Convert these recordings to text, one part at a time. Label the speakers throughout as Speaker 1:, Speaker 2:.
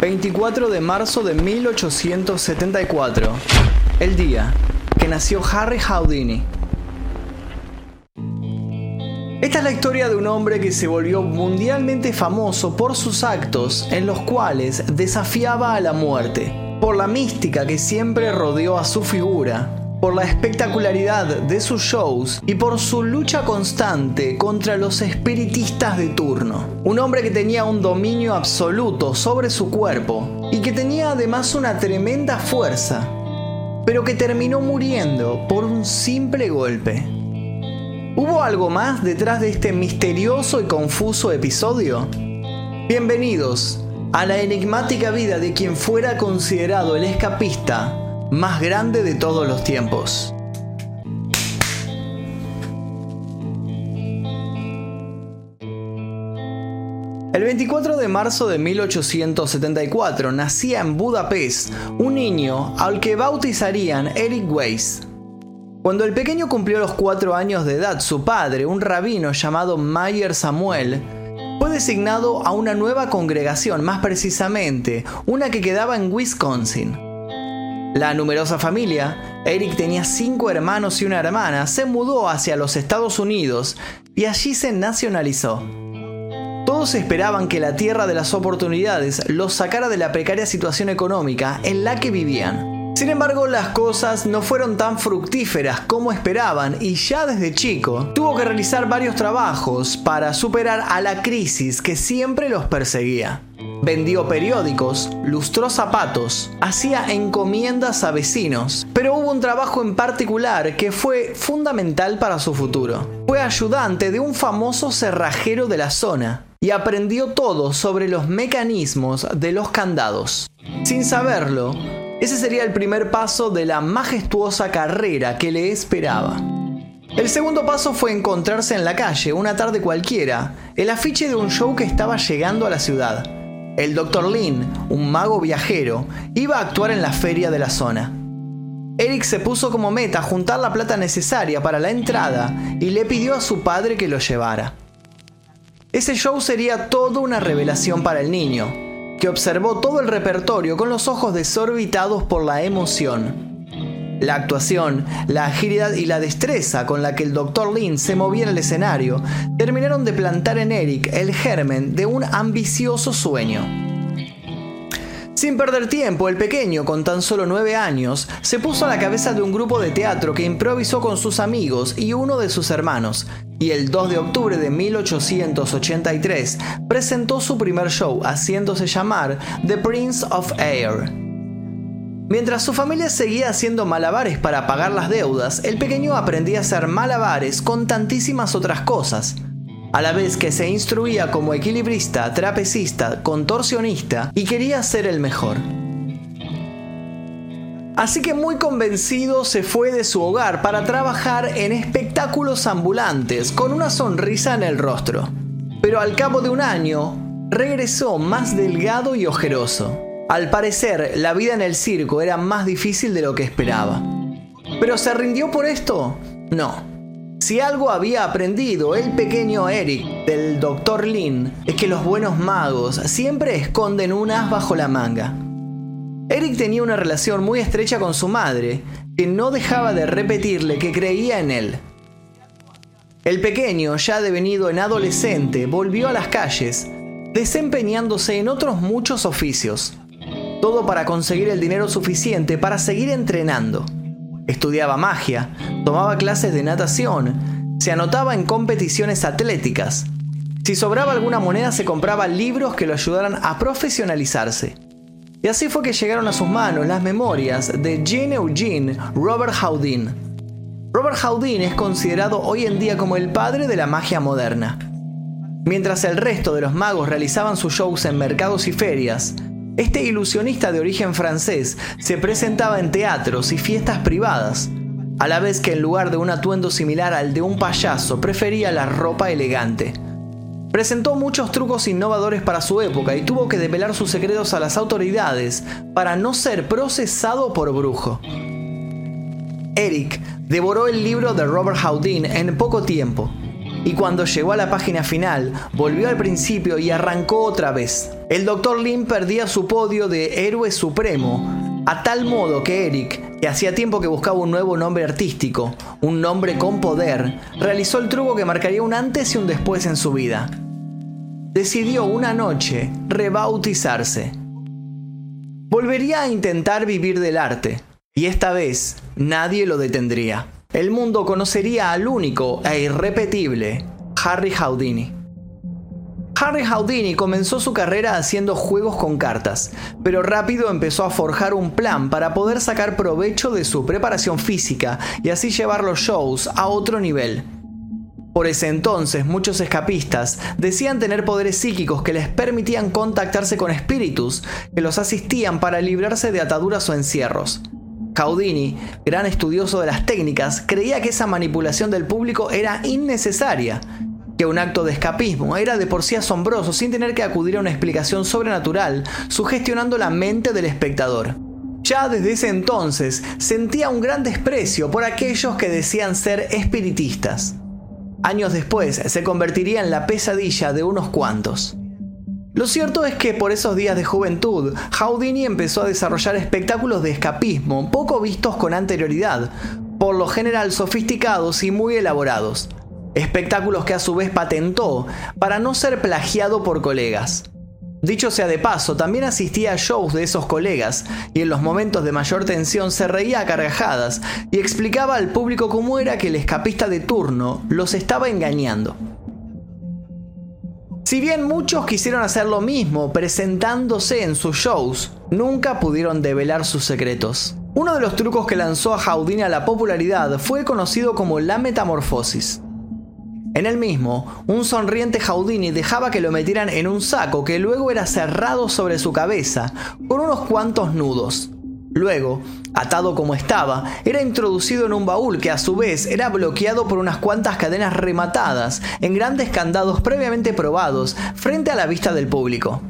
Speaker 1: 24 de marzo de 1874, el día que nació Harry Houdini. Esta es la historia de un hombre que se volvió mundialmente famoso por sus actos en los cuales desafiaba a la muerte, por la mística que siempre rodeó a su figura por la espectacularidad de sus shows y por su lucha constante contra los espiritistas de turno. Un hombre que tenía un dominio absoluto sobre su cuerpo y que tenía además una tremenda fuerza, pero que terminó muriendo por un simple golpe. ¿Hubo algo más detrás de este misterioso y confuso episodio? Bienvenidos a la enigmática vida de quien fuera considerado el escapista más grande de todos los tiempos. El 24 de marzo de 1874 nacía en Budapest un niño al que bautizarían Eric Weiss. Cuando el pequeño cumplió los cuatro años de edad, su padre, un rabino llamado Mayer Samuel, fue designado a una nueva congregación, más precisamente, una que quedaba en Wisconsin. La numerosa familia, Eric tenía cinco hermanos y una hermana, se mudó hacia los Estados Unidos y allí se nacionalizó. Todos esperaban que la tierra de las oportunidades los sacara de la precaria situación económica en la que vivían. Sin embargo, las cosas no fueron tan fructíferas como esperaban y ya desde chico tuvo que realizar varios trabajos para superar a la crisis que siempre los perseguía. Vendió periódicos, lustró zapatos, hacía encomiendas a vecinos, pero hubo un trabajo en particular que fue fundamental para su futuro. Fue ayudante de un famoso cerrajero de la zona y aprendió todo sobre los mecanismos de los candados. Sin saberlo, ese sería el primer paso de la majestuosa carrera que le esperaba. El segundo paso fue encontrarse en la calle, una tarde cualquiera, el afiche de un show que estaba llegando a la ciudad. El Dr. Lin, un mago viajero, iba a actuar en la feria de la zona. Eric se puso como meta juntar la plata necesaria para la entrada y le pidió a su padre que lo llevara. Ese show sería toda una revelación para el niño, que observó todo el repertorio con los ojos desorbitados por la emoción. La actuación, la agilidad y la destreza con la que el Dr. Lin se movía en el escenario terminaron de plantar en Eric el germen de un ambicioso sueño. Sin perder tiempo, el pequeño, con tan solo nueve años, se puso a la cabeza de un grupo de teatro que improvisó con sus amigos y uno de sus hermanos, y el 2 de octubre de 1883 presentó su primer show haciéndose llamar The Prince of Air. Mientras su familia seguía haciendo malabares para pagar las deudas, el pequeño aprendía a hacer malabares con tantísimas otras cosas, a la vez que se instruía como equilibrista, trapecista, contorsionista y quería ser el mejor. Así que muy convencido se fue de su hogar para trabajar en espectáculos ambulantes con una sonrisa en el rostro. Pero al cabo de un año, regresó más delgado y ojeroso. Al parecer, la vida en el circo era más difícil de lo que esperaba. ¿Pero se rindió por esto? No. Si algo había aprendido el pequeño Eric del Dr. Lin es que los buenos magos siempre esconden un as bajo la manga. Eric tenía una relación muy estrecha con su madre, que no dejaba de repetirle que creía en él. El pequeño, ya devenido en adolescente, volvió a las calles, desempeñándose en otros muchos oficios. Todo para conseguir el dinero suficiente para seguir entrenando. Estudiaba magia, tomaba clases de natación, se anotaba en competiciones atléticas. Si sobraba alguna moneda se compraba libros que lo ayudaran a profesionalizarse. Y así fue que llegaron a sus manos las memorias de Jean Eugene Robert Houdin. Robert Houdin es considerado hoy en día como el padre de la magia moderna. Mientras el resto de los magos realizaban sus shows en mercados y ferias, este ilusionista de origen francés se presentaba en teatros y fiestas privadas, a la vez que en lugar de un atuendo similar al de un payaso prefería la ropa elegante. Presentó muchos trucos innovadores para su época y tuvo que develar sus secretos a las autoridades para no ser procesado por brujo. Eric devoró el libro de Robert Houdin en poco tiempo y cuando llegó a la página final, volvió al principio y arrancó otra vez. El Dr. Lin perdía su podio de héroe supremo, a tal modo que Eric, que hacía tiempo que buscaba un nuevo nombre artístico, un nombre con poder, realizó el truco que marcaría un antes y un después en su vida. Decidió una noche rebautizarse. Volvería a intentar vivir del arte, y esta vez nadie lo detendría. El mundo conocería al único e irrepetible Harry Houdini. Harry Houdini comenzó su carrera haciendo juegos con cartas, pero rápido empezó a forjar un plan para poder sacar provecho de su preparación física y así llevar los shows a otro nivel. Por ese entonces muchos escapistas decían tener poderes psíquicos que les permitían contactarse con espíritus que los asistían para librarse de ataduras o encierros. Caudini, gran estudioso de las técnicas, creía que esa manipulación del público era innecesaria, que un acto de escapismo era de por sí asombroso sin tener que acudir a una explicación sobrenatural, sugestionando la mente del espectador. Ya desde ese entonces sentía un gran desprecio por aquellos que decían ser espiritistas. Años después se convertiría en la pesadilla de unos cuantos. Lo cierto es que por esos días de juventud, Houdini empezó a desarrollar espectáculos de escapismo poco vistos con anterioridad, por lo general sofisticados y muy elaborados. Espectáculos que a su vez patentó para no ser plagiado por colegas. Dicho sea de paso, también asistía a shows de esos colegas y en los momentos de mayor tensión se reía a carcajadas y explicaba al público cómo era que el escapista de turno los estaba engañando. Si bien muchos quisieron hacer lo mismo presentándose en sus shows, nunca pudieron develar sus secretos. Uno de los trucos que lanzó a Houdini a la popularidad fue conocido como la metamorfosis. En el mismo, un sonriente Houdini dejaba que lo metieran en un saco que luego era cerrado sobre su cabeza con unos cuantos nudos. Luego, atado como estaba, era introducido en un baúl que a su vez era bloqueado por unas cuantas cadenas rematadas en grandes candados previamente probados frente a la vista del público.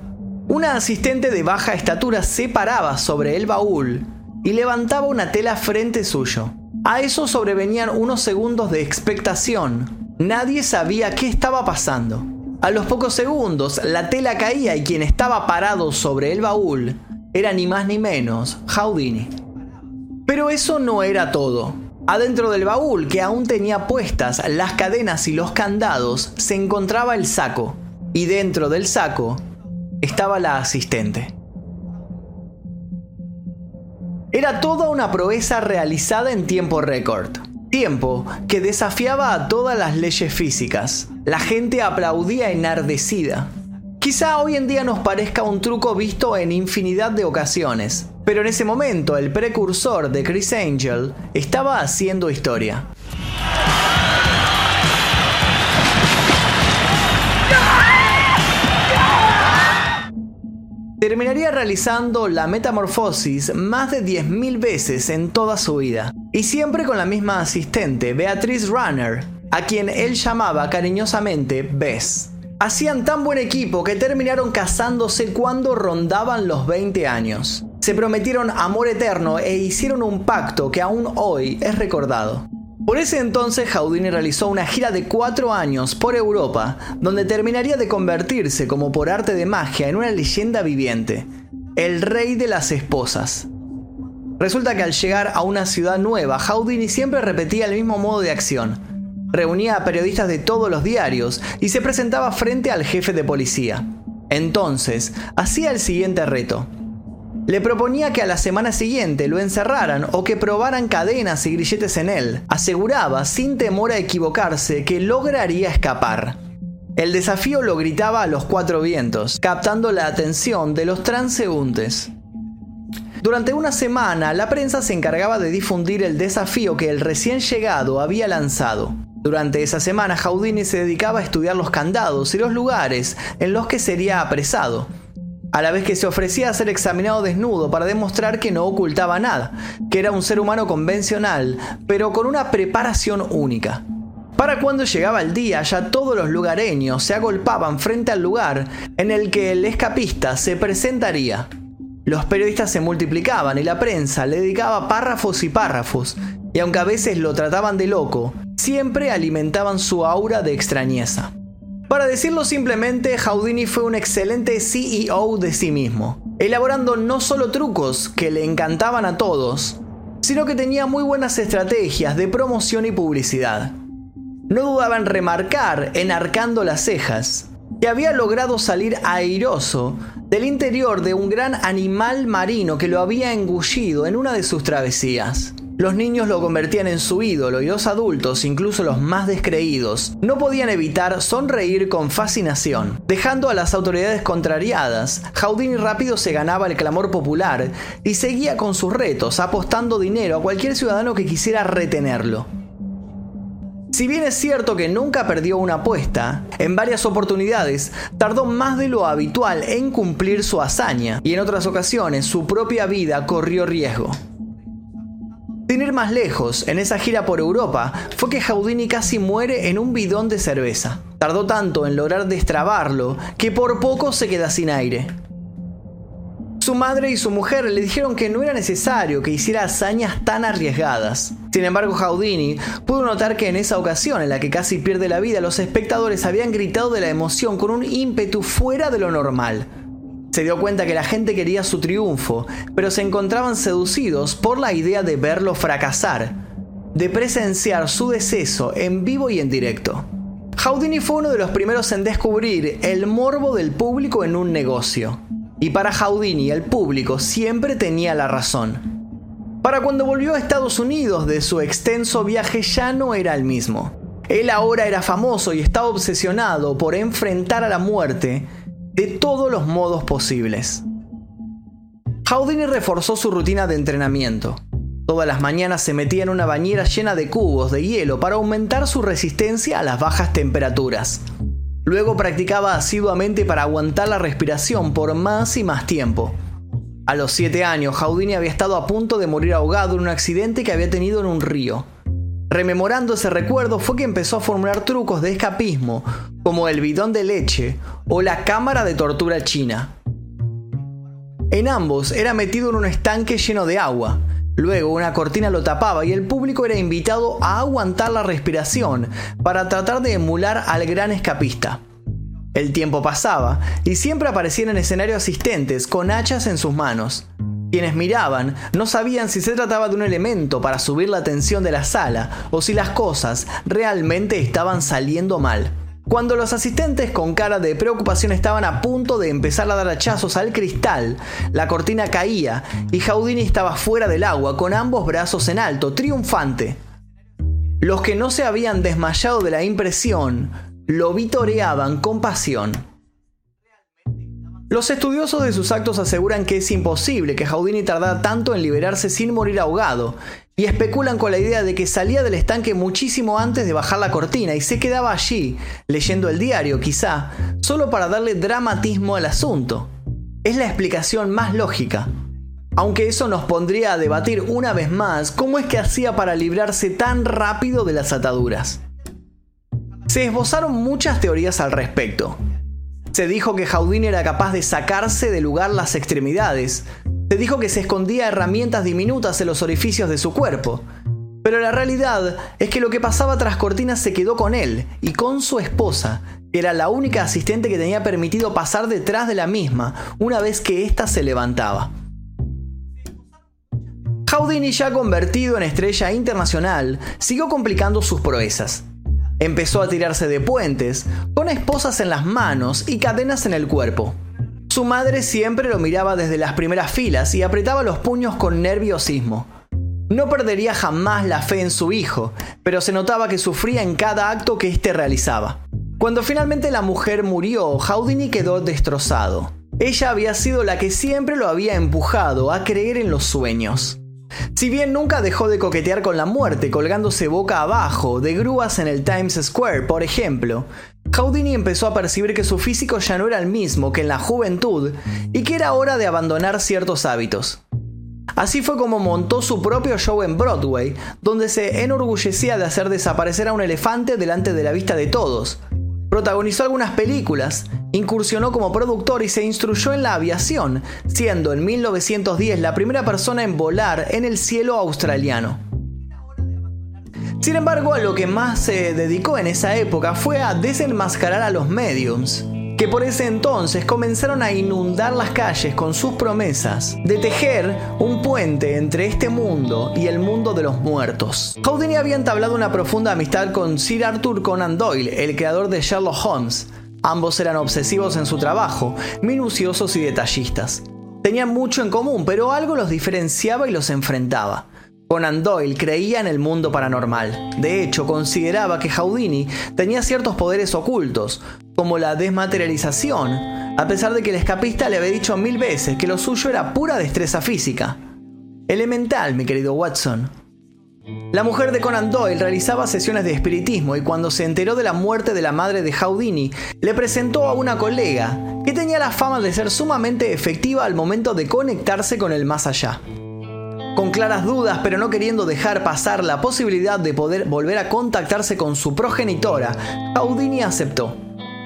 Speaker 1: Una asistente de baja estatura se paraba sobre el baúl y levantaba una tela frente suyo. A eso sobrevenían unos segundos de expectación, Nadie sabía qué estaba pasando. A los pocos segundos, la tela caía y quien estaba parado sobre el baúl era ni más ni menos Houdini. Pero eso no era todo. Adentro del baúl, que aún tenía puestas las cadenas y los candados, se encontraba el saco. Y dentro del saco estaba la asistente. Era toda una proeza realizada en tiempo récord. Tiempo que desafiaba a todas las leyes físicas. La gente aplaudía enardecida. Quizá hoy en día nos parezca un truco visto en infinidad de ocasiones, pero en ese momento el precursor de Chris Angel estaba haciendo historia. Terminaría realizando la metamorfosis más de 10.000 veces en toda su vida, y siempre con la misma asistente, Beatrice Runner, a quien él llamaba cariñosamente Bess. Hacían tan buen equipo que terminaron casándose cuando rondaban los 20 años. Se prometieron amor eterno e hicieron un pacto que aún hoy es recordado. Por ese entonces Houdini realizó una gira de cuatro años por Europa, donde terminaría de convertirse como por arte de magia en una leyenda viviente, el rey de las esposas. Resulta que al llegar a una ciudad nueva, Houdini siempre repetía el mismo modo de acción. Reunía a periodistas de todos los diarios y se presentaba frente al jefe de policía. Entonces, hacía el siguiente reto. Le proponía que a la semana siguiente lo encerraran o que probaran cadenas y grilletes en él. Aseguraba, sin temor a equivocarse, que lograría escapar. El desafío lo gritaba a los cuatro vientos, captando la atención de los transeúntes. Durante una semana, la prensa se encargaba de difundir el desafío que el recién llegado había lanzado. Durante esa semana, Houdini se dedicaba a estudiar los candados y los lugares en los que sería apresado a la vez que se ofrecía a ser examinado desnudo para demostrar que no ocultaba nada, que era un ser humano convencional, pero con una preparación única. Para cuando llegaba el día, ya todos los lugareños se agolpaban frente al lugar en el que el escapista se presentaría. Los periodistas se multiplicaban y la prensa le dedicaba párrafos y párrafos, y aunque a veces lo trataban de loco, siempre alimentaban su aura de extrañeza. Para decirlo simplemente, Houdini fue un excelente CEO de sí mismo, elaborando no solo trucos que le encantaban a todos, sino que tenía muy buenas estrategias de promoción y publicidad. No dudaba en remarcar, enarcando las cejas, que había logrado salir airoso del interior de un gran animal marino que lo había engullido en una de sus travesías. Los niños lo convertían en su ídolo y los adultos, incluso los más descreídos, no podían evitar sonreír con fascinación. Dejando a las autoridades contrariadas, Houdini rápido se ganaba el clamor popular y seguía con sus retos, apostando dinero a cualquier ciudadano que quisiera retenerlo. Si bien es cierto que nunca perdió una apuesta, en varias oportunidades tardó más de lo habitual en cumplir su hazaña y en otras ocasiones su propia vida corrió riesgo. Sin ir más lejos, en esa gira por Europa, fue que Houdini casi muere en un bidón de cerveza. Tardó tanto en lograr destrabarlo que por poco se queda sin aire. Su madre y su mujer le dijeron que no era necesario que hiciera hazañas tan arriesgadas. Sin embargo, Houdini pudo notar que en esa ocasión en la que casi pierde la vida, los espectadores habían gritado de la emoción con un ímpetu fuera de lo normal. Se dio cuenta que la gente quería su triunfo, pero se encontraban seducidos por la idea de verlo fracasar, de presenciar su deceso en vivo y en directo. Houdini fue uno de los primeros en descubrir el morbo del público en un negocio. Y para Houdini el público siempre tenía la razón. Para cuando volvió a Estados Unidos de su extenso viaje ya no era el mismo. Él ahora era famoso y estaba obsesionado por enfrentar a la muerte de todos los modos posibles. Houdini reforzó su rutina de entrenamiento. Todas las mañanas se metía en una bañera llena de cubos de hielo para aumentar su resistencia a las bajas temperaturas. Luego practicaba asiduamente para aguantar la respiración por más y más tiempo. A los 7 años, Houdini había estado a punto de morir ahogado en un accidente que había tenido en un río. Rememorando ese recuerdo fue que empezó a formular trucos de escapismo, como el bidón de leche o la cámara de tortura china. En ambos era metido en un estanque lleno de agua. Luego una cortina lo tapaba y el público era invitado a aguantar la respiración para tratar de emular al gran escapista. El tiempo pasaba y siempre aparecían en escenario asistentes con hachas en sus manos. Quienes miraban no sabían si se trataba de un elemento para subir la tensión de la sala o si las cosas realmente estaban saliendo mal. Cuando los asistentes con cara de preocupación estaban a punto de empezar a dar hachazos al cristal, la cortina caía y Houdini estaba fuera del agua con ambos brazos en alto, triunfante. Los que no se habían desmayado de la impresión lo vitoreaban con pasión. Los estudiosos de sus actos aseguran que es imposible que Houdini tardara tanto en liberarse sin morir ahogado, y especulan con la idea de que salía del estanque muchísimo antes de bajar la cortina y se quedaba allí, leyendo el diario quizá, solo para darle dramatismo al asunto. Es la explicación más lógica. Aunque eso nos pondría a debatir una vez más cómo es que hacía para librarse tan rápido de las ataduras. Se esbozaron muchas teorías al respecto. Se dijo que Houdini era capaz de sacarse de lugar las extremidades. Se dijo que se escondía herramientas diminutas en los orificios de su cuerpo. Pero la realidad es que lo que pasaba tras cortinas se quedó con él y con su esposa, que era la única asistente que tenía permitido pasar detrás de la misma una vez que ésta se levantaba. Houdini, ya convertido en estrella internacional, siguió complicando sus proezas. Empezó a tirarse de puentes, con esposas en las manos y cadenas en el cuerpo. Su madre siempre lo miraba desde las primeras filas y apretaba los puños con nerviosismo. No perdería jamás la fe en su hijo, pero se notaba que sufría en cada acto que éste realizaba. Cuando finalmente la mujer murió, Houdini quedó destrozado. Ella había sido la que siempre lo había empujado a creer en los sueños. Si bien nunca dejó de coquetear con la muerte colgándose boca abajo de grúas en el Times Square, por ejemplo, Houdini empezó a percibir que su físico ya no era el mismo que en la juventud y que era hora de abandonar ciertos hábitos. Así fue como montó su propio show en Broadway, donde se enorgullecía de hacer desaparecer a un elefante delante de la vista de todos, Protagonizó algunas películas, incursionó como productor y se instruyó en la aviación, siendo en 1910 la primera persona en volar en el cielo australiano. Sin embargo, a lo que más se dedicó en esa época fue a desenmascarar a los mediums, que por ese entonces comenzaron a inundar las calles con sus promesas de tejer un puente entre este mundo y el mundo de los muertos. Houdini había entablado una profunda amistad con Sir Arthur Conan Doyle, el creador de Sherlock Holmes. Ambos eran obsesivos en su trabajo, minuciosos y detallistas. Tenían mucho en común, pero algo los diferenciaba y los enfrentaba. Conan Doyle creía en el mundo paranormal. De hecho, consideraba que Houdini tenía ciertos poderes ocultos, como la desmaterialización, a pesar de que el escapista le había dicho mil veces que lo suyo era pura destreza física. Elemental, mi querido Watson. La mujer de Conan Doyle realizaba sesiones de espiritismo y cuando se enteró de la muerte de la madre de Houdini, le presentó a una colega que tenía la fama de ser sumamente efectiva al momento de conectarse con el más allá. Con claras dudas, pero no queriendo dejar pasar la posibilidad de poder volver a contactarse con su progenitora, Houdini aceptó.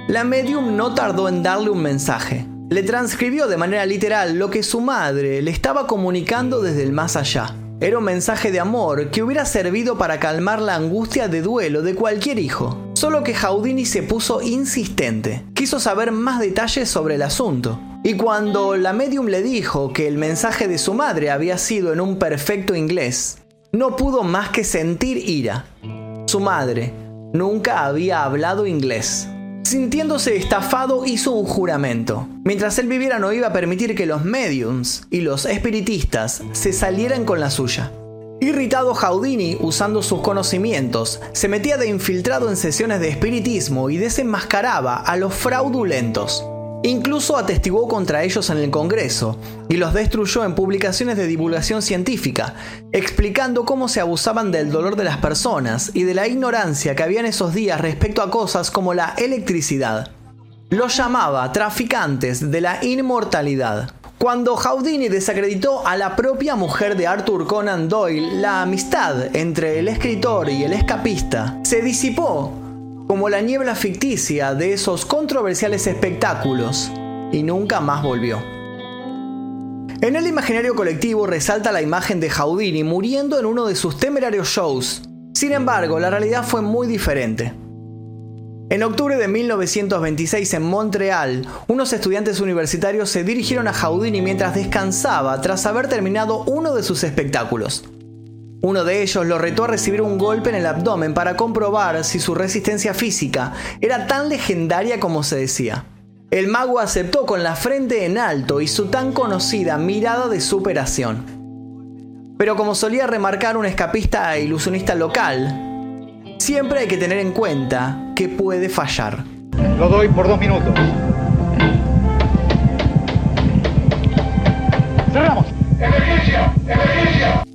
Speaker 1: La medium no tardó en darle un mensaje. Le transcribió de manera literal lo que su madre le estaba comunicando desde el más allá. Era un mensaje de amor que hubiera servido para calmar la angustia de duelo de cualquier hijo. Solo que Houdini se puso insistente. Quiso saber más detalles sobre el asunto. Y cuando la medium le dijo que el mensaje de su madre había sido en un perfecto inglés, no pudo más que sentir ira. Su madre nunca había hablado inglés. Sintiéndose estafado, hizo un juramento. Mientras él viviera no iba a permitir que los mediums y los espiritistas se salieran con la suya. Irritado Houdini, usando sus conocimientos, se metía de infiltrado en sesiones de espiritismo y desenmascaraba a los fraudulentos. Incluso atestiguó contra ellos en el Congreso y los destruyó en publicaciones de divulgación científica, explicando cómo se abusaban del dolor de las personas y de la ignorancia que había en esos días respecto a cosas como la electricidad. Los llamaba traficantes de la inmortalidad. Cuando Houdini desacreditó a la propia mujer de Arthur Conan Doyle, la amistad entre el escritor y el escapista se disipó como la niebla ficticia de esos controversiales espectáculos, y nunca más volvió. En el imaginario colectivo resalta la imagen de Houdini muriendo en uno de sus temerarios shows. Sin embargo, la realidad fue muy diferente. En octubre de 1926 en Montreal, unos estudiantes universitarios se dirigieron a Houdini mientras descansaba tras haber terminado uno de sus espectáculos. Uno de ellos lo retó a recibir un golpe en el abdomen para comprobar si su resistencia física era tan legendaria como se decía. El mago aceptó con la frente en alto y su tan conocida mirada de superación. Pero como solía remarcar un escapista e ilusionista local, siempre hay que tener en cuenta que puede fallar.
Speaker 2: Lo doy por dos minutos. Cerramos.
Speaker 3: ¡Emergencia! ¡Emergencia!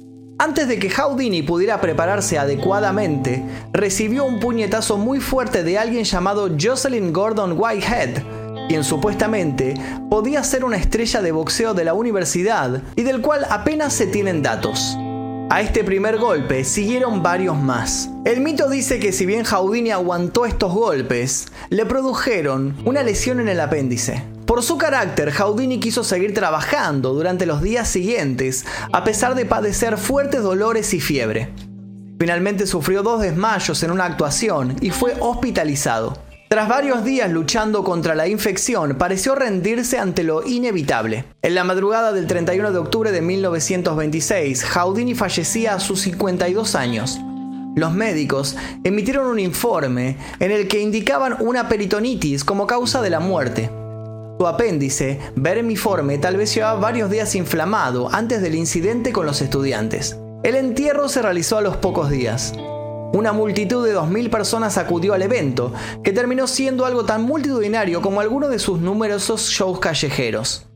Speaker 1: Antes de que Houdini pudiera prepararse adecuadamente, recibió un puñetazo muy fuerte de alguien llamado Jocelyn Gordon Whitehead, quien supuestamente podía ser una estrella de boxeo de la universidad y del cual apenas se tienen datos. A este primer golpe siguieron varios más. El mito dice que si bien Houdini aguantó estos golpes, le produjeron una lesión en el apéndice. Por su carácter, Houdini quiso seguir trabajando durante los días siguientes, a pesar de padecer fuertes dolores y fiebre. Finalmente sufrió dos desmayos en una actuación y fue hospitalizado. Tras varios días luchando contra la infección, pareció rendirse ante lo inevitable. En la madrugada del 31 de octubre de 1926, Houdini fallecía a sus 52 años. Los médicos emitieron un informe en el que indicaban una peritonitis como causa de la muerte. Su apéndice, vermiforme, tal vez llevaba varios días inflamado antes del incidente con los estudiantes. El entierro se realizó a los pocos días. Una multitud de 2.000 personas acudió al evento, que terminó siendo algo tan multitudinario como alguno de sus numerosos shows callejeros.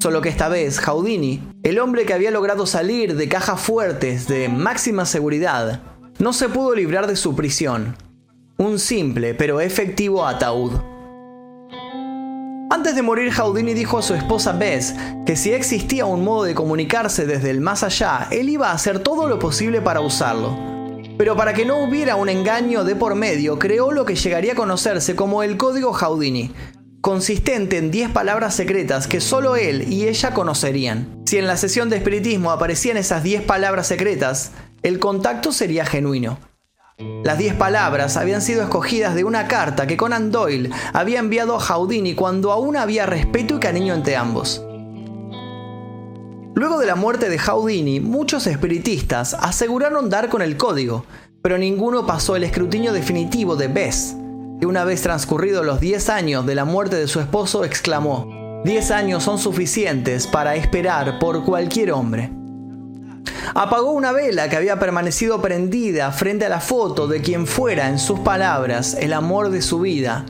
Speaker 1: Solo que esta vez Houdini, el hombre que había logrado salir de cajas fuertes de máxima seguridad, no se pudo librar de su prisión. Un simple pero efectivo ataúd. Antes de morir, Houdini dijo a su esposa Bess que si existía un modo de comunicarse desde el más allá, él iba a hacer todo lo posible para usarlo. Pero para que no hubiera un engaño de por medio, creó lo que llegaría a conocerse como el código Houdini, consistente en 10 palabras secretas que solo él y ella conocerían. Si en la sesión de espiritismo aparecían esas 10 palabras secretas, el contacto sería genuino. Las 10 palabras habían sido escogidas de una carta que Conan Doyle había enviado a Houdini cuando aún había respeto y cariño entre ambos. Luego de la muerte de Houdini, muchos espiritistas aseguraron dar con el código, pero ninguno pasó el escrutinio definitivo de Bess, que una vez transcurridos los 10 años de la muerte de su esposo exclamó, 10 años son suficientes para esperar por cualquier hombre. Apagó una vela que había permanecido prendida frente a la foto de quien fuera, en sus palabras, el amor de su vida,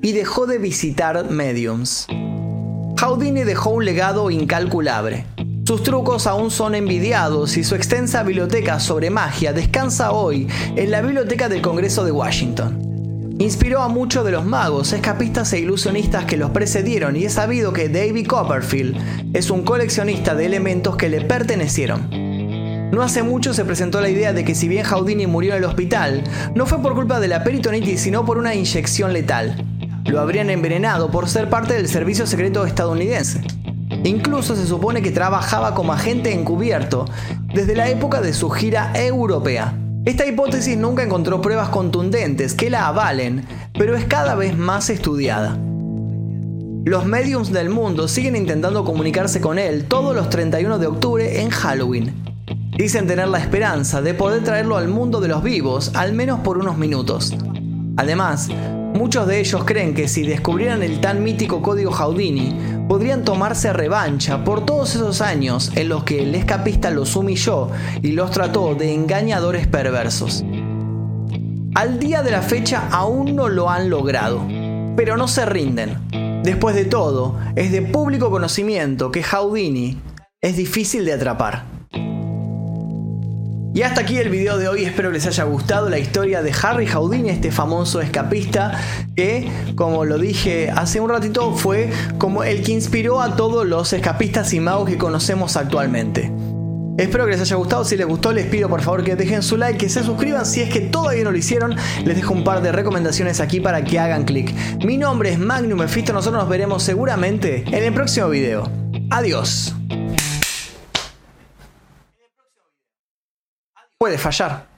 Speaker 1: y dejó de visitar mediums. Houdini dejó un legado incalculable. Sus trucos aún son envidiados y su extensa biblioteca sobre magia descansa hoy en la Biblioteca del Congreso de Washington. Inspiró a muchos de los magos, escapistas e ilusionistas que los precedieron y es sabido que David Copperfield es un coleccionista de elementos que le pertenecieron. No hace mucho se presentó la idea de que si bien Houdini murió en el hospital, no fue por culpa de la peritonitis sino por una inyección letal. Lo habrían envenenado por ser parte del servicio secreto estadounidense. Incluso se supone que trabajaba como agente encubierto desde la época de su gira europea. Esta hipótesis nunca encontró pruebas contundentes que la avalen, pero es cada vez más estudiada. Los mediums del mundo siguen intentando comunicarse con él todos los 31 de octubre en Halloween. Dicen tener la esperanza de poder traerlo al mundo de los vivos, al menos por unos minutos. Además, muchos de ellos creen que si descubrieran el tan mítico código Houdini, podrían tomarse revancha por todos esos años en los que el escapista los humilló y los trató de engañadores perversos. Al día de la fecha aún no lo han logrado, pero no se rinden. Después de todo, es de público conocimiento que Houdini es difícil de atrapar. Y hasta aquí el video de hoy, espero que les haya gustado la historia de Harry Houdini, este famoso escapista que, como lo dije hace un ratito, fue como el que inspiró a todos los escapistas y magos que conocemos actualmente. Espero que les haya gustado, si les gustó les pido por favor que dejen su like, que se suscriban si es que todavía no lo hicieron, les dejo un par de recomendaciones aquí para que hagan clic. Mi nombre es Magnum Mephisto, nosotros nos veremos seguramente en el próximo video. Adiós. Puede fallar.